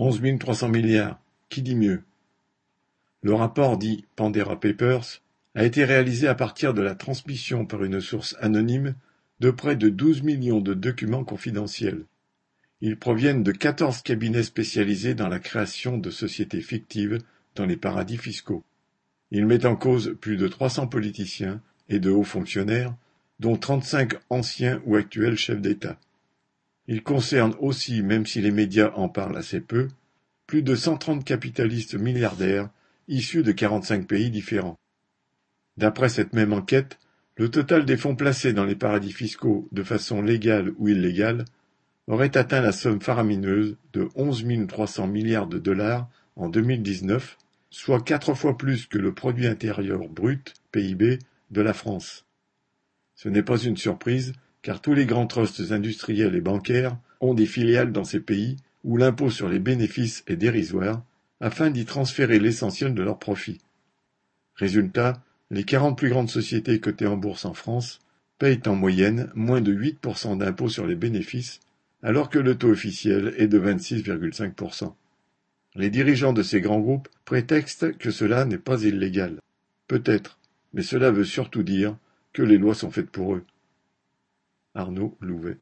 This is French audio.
Onze mille trois cents milliards, qui dit mieux? Le rapport dit Pandera Papers a été réalisé à partir de la transmission par une source anonyme de près de douze millions de documents confidentiels. Ils proviennent de quatorze cabinets spécialisés dans la création de sociétés fictives dans les paradis fiscaux. Ils mettent en cause plus de trois cents politiciens et de hauts fonctionnaires, dont trente-cinq anciens ou actuels chefs d'État. Ils concernent aussi, même si les médias en parlent assez peu, plus de cent trente capitalistes milliardaires issus de quarante-cinq pays différents. D'après cette même enquête, le total des fonds placés dans les paradis fiscaux de façon légale ou illégale aurait atteint la somme faramineuse de onze trois cents milliards de dollars en 2019, soit quatre fois plus que le produit intérieur brut (PIB) de la France. Ce n'est pas une surprise, car tous les grands trusts industriels et bancaires ont des filiales dans ces pays où l'impôt sur les bénéfices est dérisoire, afin d'y transférer l'essentiel de leurs profits. Résultat, les quarante plus grandes sociétés cotées en bourse en France payent en moyenne moins de 8% d'impôt sur les bénéfices, alors que le taux officiel est de 26,5%. Les dirigeants de ces grands groupes prétextent que cela n'est pas illégal. Peut-être, mais cela veut surtout dire que les lois sont faites pour eux. Arnaud Louvet